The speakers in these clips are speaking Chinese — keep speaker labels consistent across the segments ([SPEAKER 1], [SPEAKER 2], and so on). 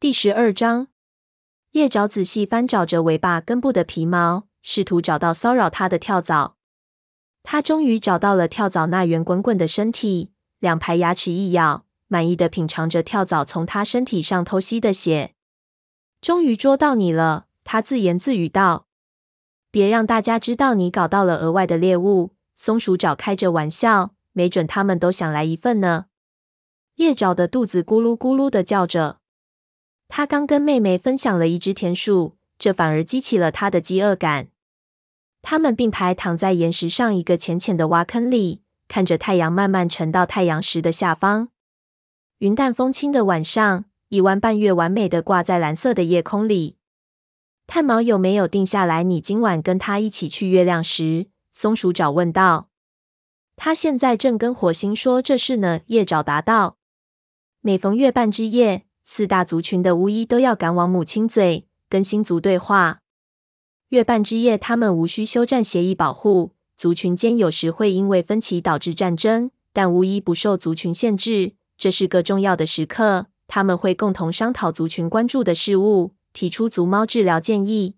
[SPEAKER 1] 第十二章，叶爪仔细翻找着尾巴根部的皮毛，试图找到骚扰它的跳蚤。他终于找到了跳蚤那圆滚滚的身体，两排牙齿一咬，满意的品尝着跳蚤从他身体上偷吸的血。终于捉到你了，他自言自语道：“别让大家知道你搞到了额外的猎物。”松鼠爪开着玩笑，没准他们都想来一份呢。叶爪的肚子咕噜咕噜的叫着。他刚跟妹妹分享了一只田鼠，这反而激起了他的饥饿感。他们并排躺在岩石上一个浅浅的挖坑里，看着太阳慢慢沉到太阳石的下方。云淡风轻的晚上，一弯半月完美的挂在蓝色的夜空里。炭毛有没有定下来？你今晚跟他一起去月亮石？松鼠爪问道。他现在正跟火星说这事呢。夜爪答道。每逢月半之夜，四大族群的巫医都要赶往母亲嘴，跟星族对话。月半之夜，他们无需休战协议保护，族群间有时会因为分歧导致战争，但巫医不受族群限制。这是个重要的时刻，他们会共同商讨族群关注的事物，提出族猫治疗建议。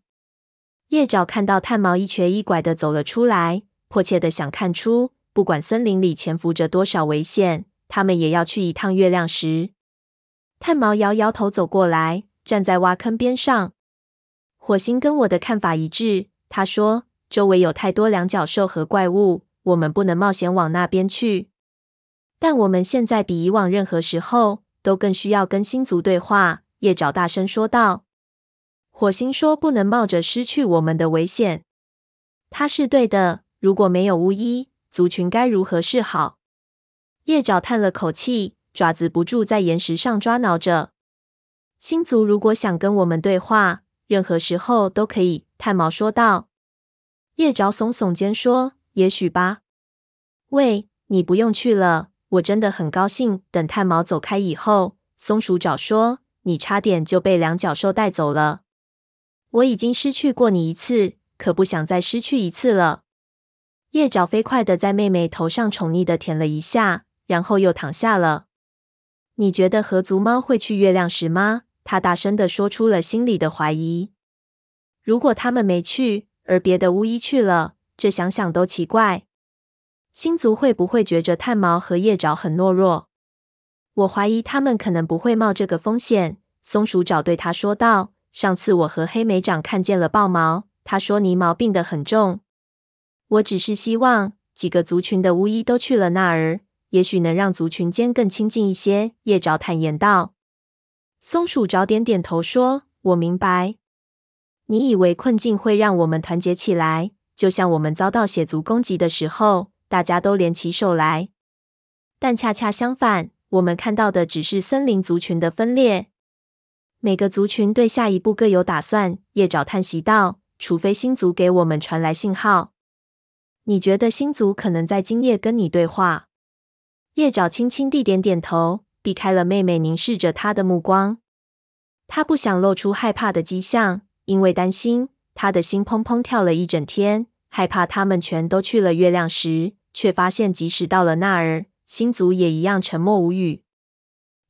[SPEAKER 1] 夜爪看到炭毛一瘸一拐的走了出来，迫切的想看出，不管森林里潜伏着多少危险，他们也要去一趟月亮石。炭毛摇摇头，走过来，站在挖坑边上。火星跟我的看法一致。他说：“周围有太多两脚兽和怪物，我们不能冒险往那边去。但我们现在比以往任何时候都更需要跟星族对话。”叶爪大声说道。火星说：“不能冒着失去我们的危险。”他是对的。如果没有巫医，族群该如何是好？叶爪叹了口气。爪子不住在岩石上抓挠着。星族如果想跟我们对话，任何时候都可以。炭毛说道。叶爪耸耸肩说：“也许吧。”喂，你不用去了，我真的很高兴。等炭毛走开以后，松鼠爪说：“你差点就被两脚兽带走了。我已经失去过你一次，可不想再失去一次了。”叶爪飞快地在妹妹头上宠溺地舔了一下，然后又躺下了。你觉得合族猫会去月亮石吗？他大声地说出了心里的怀疑。如果他们没去，而别的巫医去了，这想想都奇怪。星族会不会觉着炭毛和叶爪很懦弱？我怀疑他们可能不会冒这个风险。松鼠爪对他说道：“上次我和黑莓长看见了豹毛，他说泥毛病得很重。我只是希望几个族群的巫医都去了那儿。”也许能让族群间更亲近一些。叶爪坦言道。松鼠爪点点头说：“我明白。你以为困境会让我们团结起来，就像我们遭到血族攻击的时候，大家都联起手来。但恰恰相反，我们看到的只是森林族群的分裂。每个族群对下一步各有打算。”叶爪叹息道：“除非星族给我们传来信号。你觉得星族可能在今夜跟你对话？”叶爪轻轻地点点头，避开了妹妹凝视着他的目光。他不想露出害怕的迹象，因为担心他的心砰砰跳了一整天，害怕他们全都去了月亮时，却发现即使到了那儿，星族也一样沉默无语。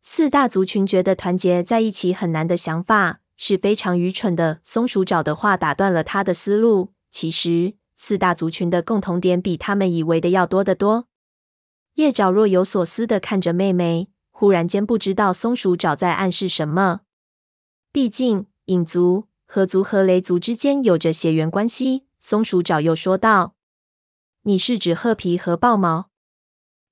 [SPEAKER 1] 四大族群觉得团结在一起很难的想法是非常愚蠢的。松鼠爪的话打断了他的思路。其实，四大族群的共同点比他们以为的要多得多。叶爪若有所思地看着妹妹，忽然间不知道松鼠爪在暗示什么。毕竟，影族、河族和雷族之间有着血缘关系。松鼠爪又说道：“你是指褐皮和豹毛？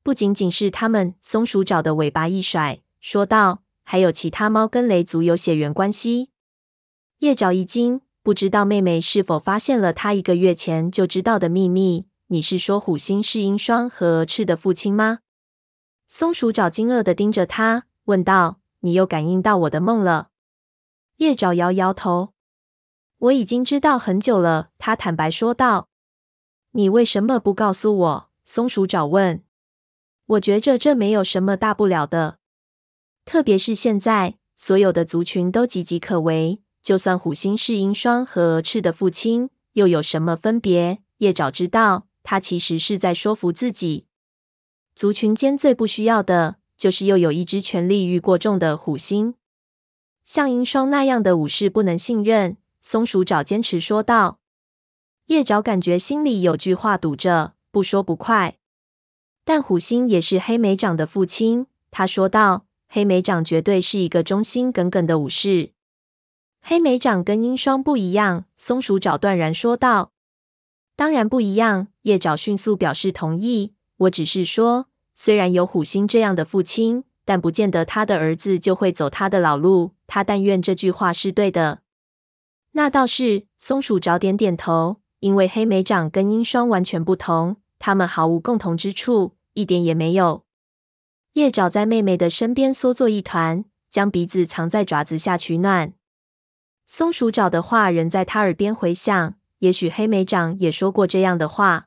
[SPEAKER 1] 不仅仅是他们。”松鼠爪的尾巴一甩，说道：“还有其他猫跟雷族有血缘关系。”叶爪一惊，不知道妹妹是否发现了她一个月前就知道的秘密。你是说虎星是鹰双和蛾翅的父亲吗？松鼠爪惊愕地盯着他，问道：“你又感应到我的梦了？”叶爪摇摇头：“我已经知道很久了。”他坦白说道：“你为什么不告诉我？”松鼠爪问：“我觉着这没有什么大不了的，特别是现在所有的族群都岌岌可危，就算虎星是鹰双和蛾翅的父亲，又有什么分别？”叶爪知道。他其实是在说服自己，族群间最不需要的就是又有一只权力欲过重的虎星。像鹰双那样的武士不能信任。松鼠爪坚持说道。叶爪感觉心里有句话堵着，不说不快。但虎星也是黑莓长的父亲，他说道：“黑莓长绝对是一个忠心耿耿的武士。”黑莓长跟鹰双不一样，松鼠爪断然说道：“当然不一样。”叶爪迅速表示同意。我只是说，虽然有虎星这样的父亲，但不见得他的儿子就会走他的老路。他但愿这句话是对的。那倒是。松鼠爪点点头。因为黑莓长跟鹰双完全不同，他们毫无共同之处，一点也没有。叶爪在妹妹的身边缩作一团，将鼻子藏在爪子下取暖。松鼠爪的话仍在他耳边回响，也许黑莓长也说过这样的话。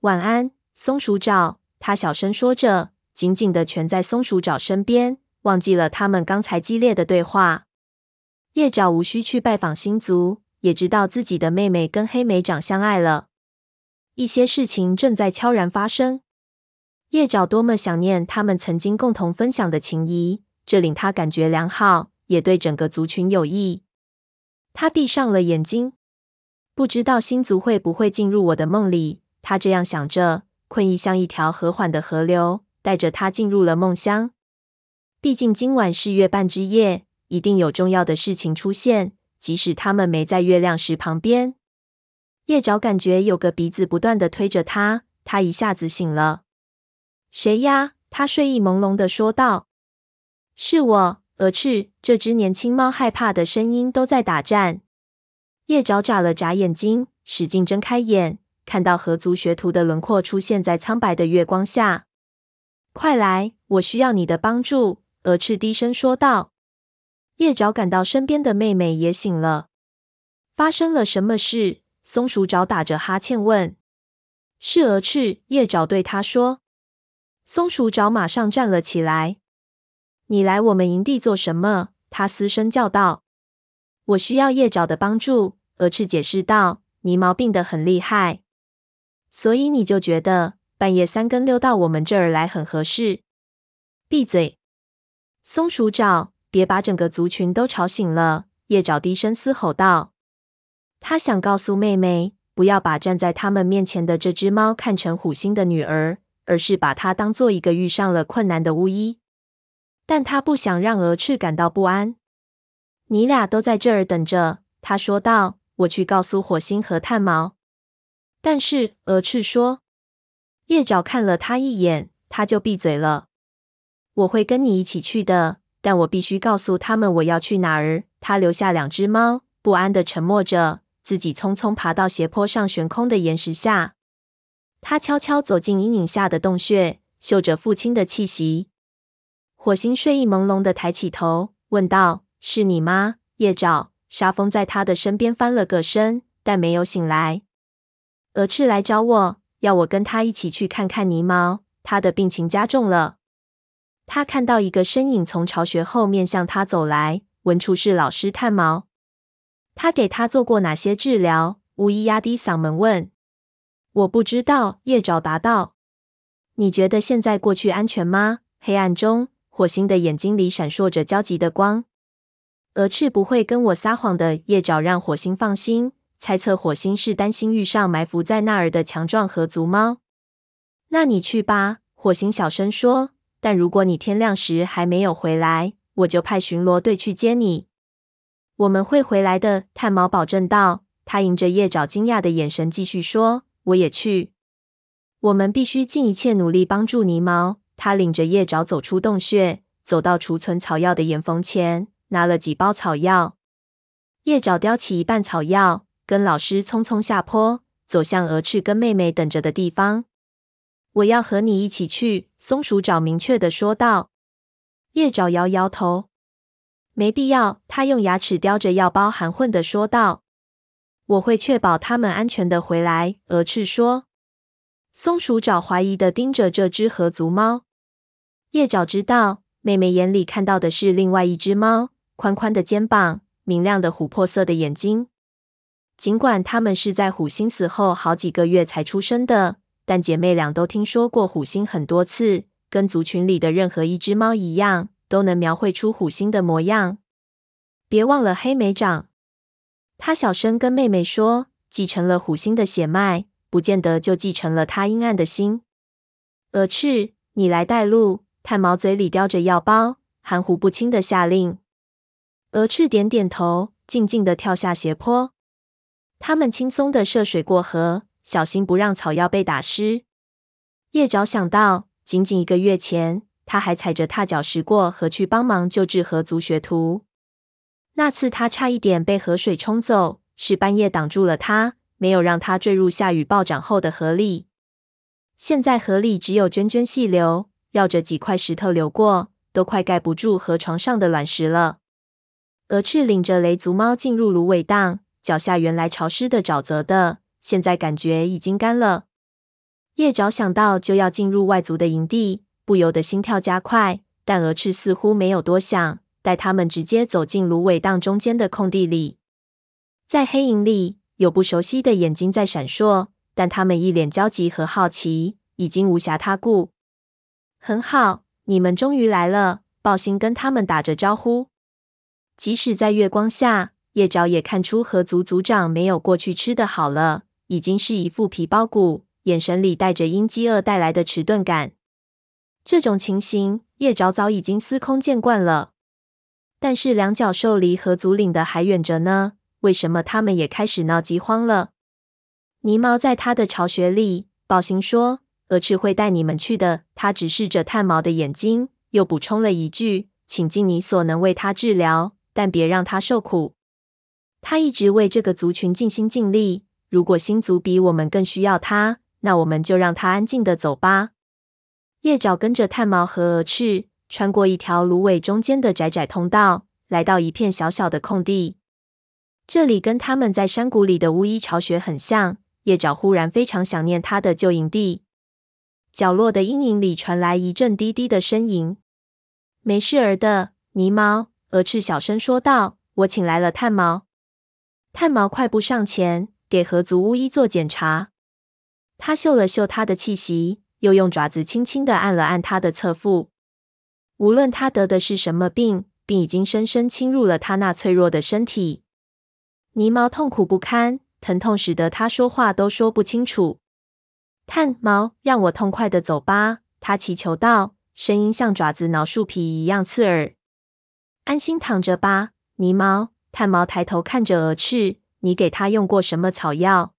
[SPEAKER 1] 晚安，松鼠爪。他小声说着，紧紧的蜷在松鼠爪身边，忘记了他们刚才激烈的对话。叶爪无需去拜访星族。也知道自己的妹妹跟黑莓长相爱了，一些事情正在悄然发生。叶爪多么想念他们曾经共同分享的情谊，这令他感觉良好，也对整个族群有益。他闭上了眼睛，不知道星族会不会进入我的梦里。他这样想着，困意像一条和缓的河流，带着他进入了梦乡。毕竟今晚是月半之夜，一定有重要的事情出现。即使他们没在月亮石旁边，叶爪感觉有个鼻子不断的推着他，他一下子醒了。谁呀？他睡意朦胧的说道。是我，鹅翅。这只年轻猫害怕的声音都在打颤。叶爪眨了眨眼睛，使劲睁开眼，看到河族学徒的轮廓出现在苍白的月光下。快来，我需要你的帮助。鹅翅低声说道。叶爪感到身边的妹妹也醒了，发生了什么事？松鼠爪打着哈欠问。是鹅翅，叶爪对他说。松鼠爪马上站了起来。你来我们营地做什么？他嘶声叫道。我需要叶爪的帮助，鹅翅解释道。泥毛病得很厉害，所以你就觉得半夜三更溜到我们这儿来很合适。闭嘴，松鼠爪。别把整个族群都吵醒了！叶爪低声嘶吼道。他想告诉妹妹，不要把站在他们面前的这只猫看成虎星的女儿，而是把它当做一个遇上了困难的巫医。但他不想让鹅翅感到不安。你俩都在这儿等着，他说道。我去告诉火星和炭毛。但是，鹅翅说。叶爪看了他一眼，他就闭嘴了。我会跟你一起去的。但我必须告诉他们我要去哪儿。他留下两只猫，不安地沉默着，自己匆匆爬到斜坡上悬空的岩石下。他悄悄走进阴影下的洞穴，嗅着父亲的气息。火星睡意朦胧的抬起头，问道：“是你吗，叶爪？”沙风在他的身边翻了个身，但没有醒来。鹅翅来找我，要我跟他一起去看看泥毛。他的病情加重了。他看到一个身影从巢穴后面向他走来，闻出是老师炭毛。他给他做过哪些治疗？巫医压低嗓门问。我不知道，叶爪答道。你觉得现在过去安全吗？黑暗中，火星的眼睛里闪烁着焦急的光。鹅翅不会跟我撒谎的，叶爪让火星放心，猜测火星是担心遇上埋伏在那儿的强壮河族猫。那你去吧，火星小声说。但如果你天亮时还没有回来，我就派巡逻队去接你。我们会回来的，炭毛保证道。他迎着叶爪惊讶的眼神继续说：“我也去。我们必须尽一切努力帮助泥毛。”他领着叶爪走出洞穴，走到储存草药的岩缝前，拿了几包草药。叶爪叼起一半草药，跟老师匆匆下坡，走向鹅翅跟妹妹等着的地方。我要和你一起去。”松鼠爪明确的说道。叶爪摇摇头，没必要。他用牙齿叼着药包，含混的说道：“我会确保他们安全的回来。”鹅翅说。松鼠爪怀疑的盯着这只河族猫。叶爪知道，妹妹眼里看到的是另外一只猫，宽宽的肩膀，明亮的琥珀色的眼睛。尽管它们是在虎星死后好几个月才出生的。但姐妹俩都听说过虎星很多次，跟族群里的任何一只猫一样，都能描绘出虎星的模样。别忘了黑莓长。他小声跟妹妹说：“继承了虎星的血脉，不见得就继承了他阴暗的心。”鹅翅，你来带路。炭毛嘴里叼着药包，含糊不清的下令。鹅翅点点头，静静地跳下斜坡。他们轻松地涉水过河，小心不让草药被打湿。叶爪想到，仅仅一个月前，他还踩着踏脚石过河去帮忙救治河族学徒。那次他差一点被河水冲走，是半夜挡住了他，没有让他坠入下雨暴涨后的河里。现在河里只有涓涓细流，绕着几块石头流过，都快盖不住河床上的卵石了。鹅翅领着雷族猫进入芦苇荡，脚下原来潮湿的沼泽的，现在感觉已经干了。叶爪想到就要进入外族的营地，不由得心跳加快。但鹅翅似乎没有多想，带他们直接走进芦苇荡中间的空地里。在黑影里，有不熟悉的眼睛在闪烁，但他们一脸焦急和好奇，已经无暇他顾。很好，你们终于来了。抱星跟他们打着招呼。即使在月光下，叶爪也看出河族族长没有过去吃的好了，已经是一副皮包骨，眼神里带着因饥饿带来的迟钝感。这种情形，叶爪早已经司空见惯了。但是两角兽离河族领的还远着呢，为什么他们也开始闹饥荒了？泥毛在他的巢穴里，抱星说。鹅翅会带你们去的。他直视着炭毛的眼睛，又补充了一句：“请尽你所能为他治疗，但别让他受苦。他一直为这个族群尽心尽力。如果星族比我们更需要他，那我们就让他安静的走吧。”叶爪跟着炭毛和鹅翅穿过一条芦苇中间的窄窄通道，来到一片小小的空地。这里跟他们在山谷里的巫医巢穴很像。叶爪忽然非常想念他的旧营地。角落的阴影里传来一阵低低的呻吟。没事儿的，泥毛。鹅翅小声说道：“我请来了炭毛。”炭毛快步上前，给河族巫医做检查。他嗅了嗅他的气息，又用爪子轻轻的按了按他的侧腹。无论他得的是什么病，病已经深深侵入了他那脆弱的身体。泥毛痛苦不堪，疼痛使得他说话都说不清楚。炭毛，让我痛快的走吧，他祈求道，声音像爪子挠树皮一样刺耳。安心躺着吧，泥毛。炭毛抬头看着鹅翅，你给他用过什么草药？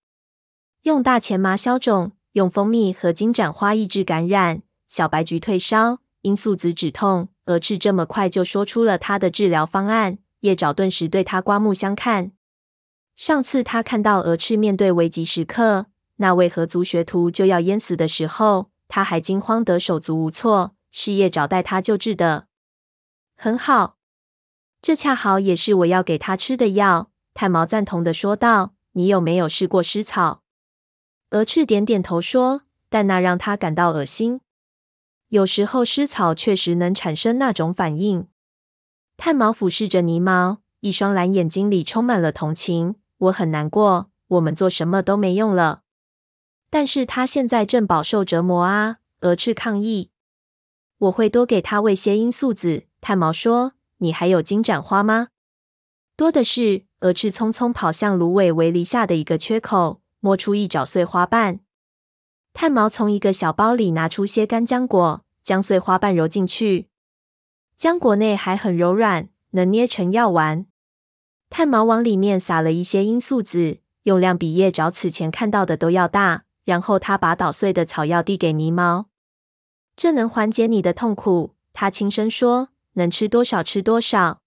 [SPEAKER 1] 用大钱麻消肿，用蜂蜜和金盏花抑制感染，小白菊退烧，罂粟子止痛。鹅翅这么快就说出了他的治疗方案，叶爪顿时对他刮目相看。上次他看到鹅翅面对危急时刻。那位河族学徒就要淹死的时候，他还惊慌得手足无措，是叶爪带他救治的。很好，这恰好也是我要给他吃的药。炭毛赞同的说道：“你有没有试过湿草？”鹅翅点点头说：“但那让他感到恶心。有时候湿草确实能产生那种反应。”炭毛俯视着泥毛，一双蓝眼睛里充满了同情。我很难过，我们做什么都没用了。但是他现在正饱受折磨啊！鹅翅抗议。我会多给他喂些罂粟子。炭毛说：“你还有金盏花吗？”多的是。鹅翅匆匆跑向芦苇围篱下的一个缺口，摸出一爪碎花瓣。炭毛从一个小包里拿出些干浆果，将碎花瓣揉进去。浆果内还很柔软，能捏成药丸。炭毛往里面撒了一些罂粟子，用量比叶爪此前看到的都要大。然后他把捣碎的草药递给泥毛，这能缓解你的痛苦。他轻声说：“能吃多少吃多少。”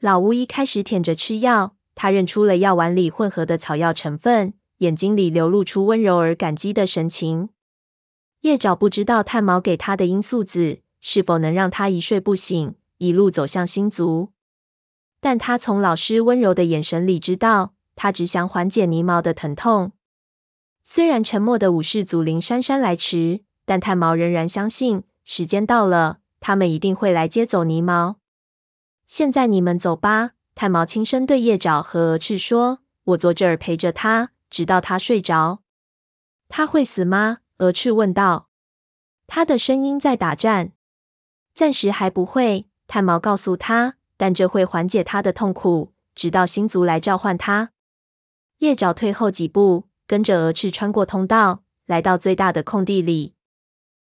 [SPEAKER 1] 老巫医开始舔着吃药，他认出了药丸里混合的草药成分，眼睛里流露出温柔而感激的神情。叶爪不知道炭毛给他的罂粟子是否能让他一睡不醒，一路走向星族，但他从老师温柔的眼神里知道，他只想缓解泥毛的疼痛。虽然沉默的武士祖灵姗姗来迟，但炭毛仍然相信时间到了，他们一定会来接走泥毛。现在你们走吧，炭毛轻声对叶爪和鹅翅说：“我坐这儿陪着他，直到他睡着。”他会死吗？鹅翅问道。他的声音在打颤。暂时还不会，炭毛告诉他。但这会缓解他的痛苦，直到星族来召唤他。叶爪退后几步，跟着蛾翅穿过通道，来到最大的空地里。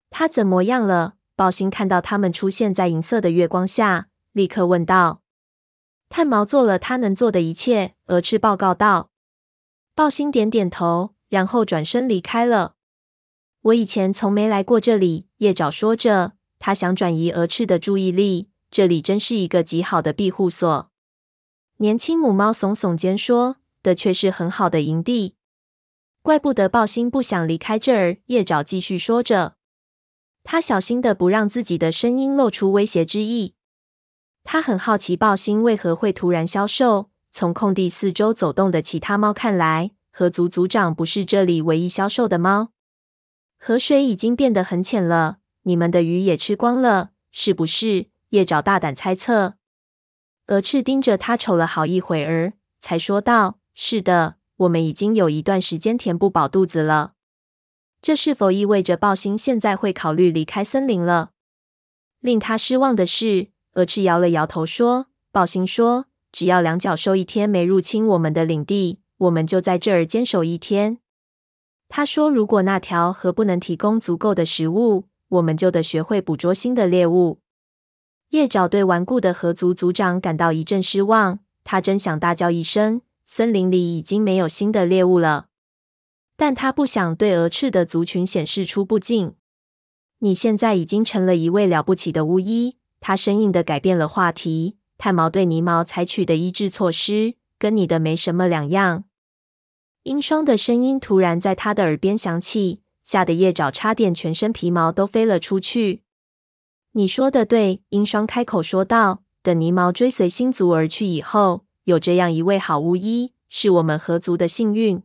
[SPEAKER 1] 他怎么样了？豹星看到他们出现在银色的月光下，立刻问道。炭毛做了他能做的一切，蛾翅报告道。鲍星点点头，然后转身离开了。我以前从没来过这里，叶爪说着，他想转移鹅翅的注意力。这里真是一个极好的庇护所。年轻母猫耸耸肩说：“的确是很好的营地。怪不得鲍星不想离开这儿。”叶爪继续说着，他小心的不让自己的声音露出威胁之意。他很好奇豹星为何会突然消瘦。从空地四周走动的其他猫看来，河族族长不是这里唯一消瘦的猫。河水已经变得很浅了，你们的鱼也吃光了，是不是？叶爪大胆猜测。鹅翅盯着他瞅了好一会儿，才说道：“是的，我们已经有一段时间填不饱肚子了。这是否意味着暴星现在会考虑离开森林了？”令他失望的是。蛾翅摇了摇头说：“暴星说，只要两脚兽一天没入侵我们的领地，我们就在这儿坚守一天。他说，如果那条河不能提供足够的食物，我们就得学会捕捉新的猎物。”叶爪对顽固的河族族长感到一阵失望，他真想大叫一声：“森林里已经没有新的猎物了！”但他不想对蛾翅的族群显示出不敬。你现在已经成了一位了不起的巫医。他生硬的改变了话题。炭毛对泥毛采取的医治措施，跟你的没什么两样。鹰双的声音突然在他的耳边响起，吓得叶爪差点全身皮毛都飞了出去。你说的对，鹰双开口说道。等泥毛追随星族而去以后，有这样一位好巫医，是我们合族的幸运。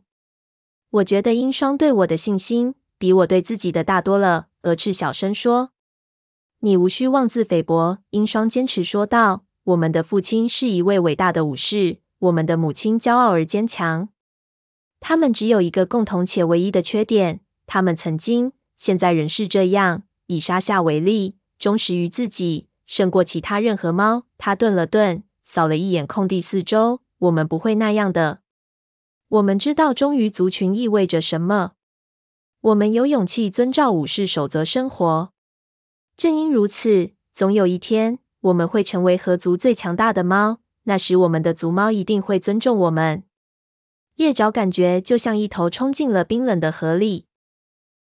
[SPEAKER 1] 我觉得英双对我的信心，比我对自己的大多了。蛾翅小声说。你无需妄自菲薄，英双坚持说道。我们的父亲是一位伟大的武士，我们的母亲骄傲而坚强。他们只有一个共同且唯一的缺点，他们曾经，现在仍是这样，以沙夏为例，忠实于自己，胜过其他任何猫。他顿了顿，扫了一眼空地四周。我们不会那样的。我们知道忠于族群意味着什么。我们有勇气遵照武士守则生活。正因如此，总有一天我们会成为河族最强大的猫。那时，我们的族猫一定会尊重我们。叶爪感觉就像一头冲进了冰冷的河里。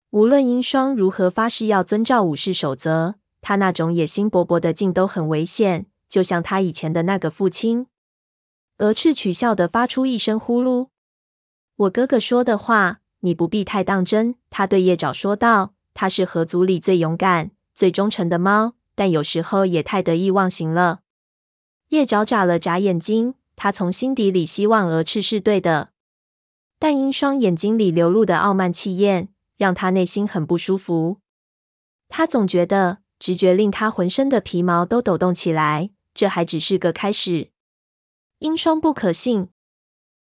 [SPEAKER 1] 无论鹰霜如何发誓要遵照武士守则，他那种野心勃勃的劲都很危险，就像他以前的那个父亲。鹅翅取笑地发出一声呼噜。我哥哥说的话，你不必太当真。他对叶爪说道：“他是河族里最勇敢。”最忠诚的猫，但有时候也太得意忘形了。叶爪眨了眨眼睛，他从心底里希望蛾翅是对的，但鹰双眼睛里流露的傲慢气焰让他内心很不舒服。他总觉得直觉令他浑身的皮毛都抖动起来，这还只是个开始。鹰双不可信，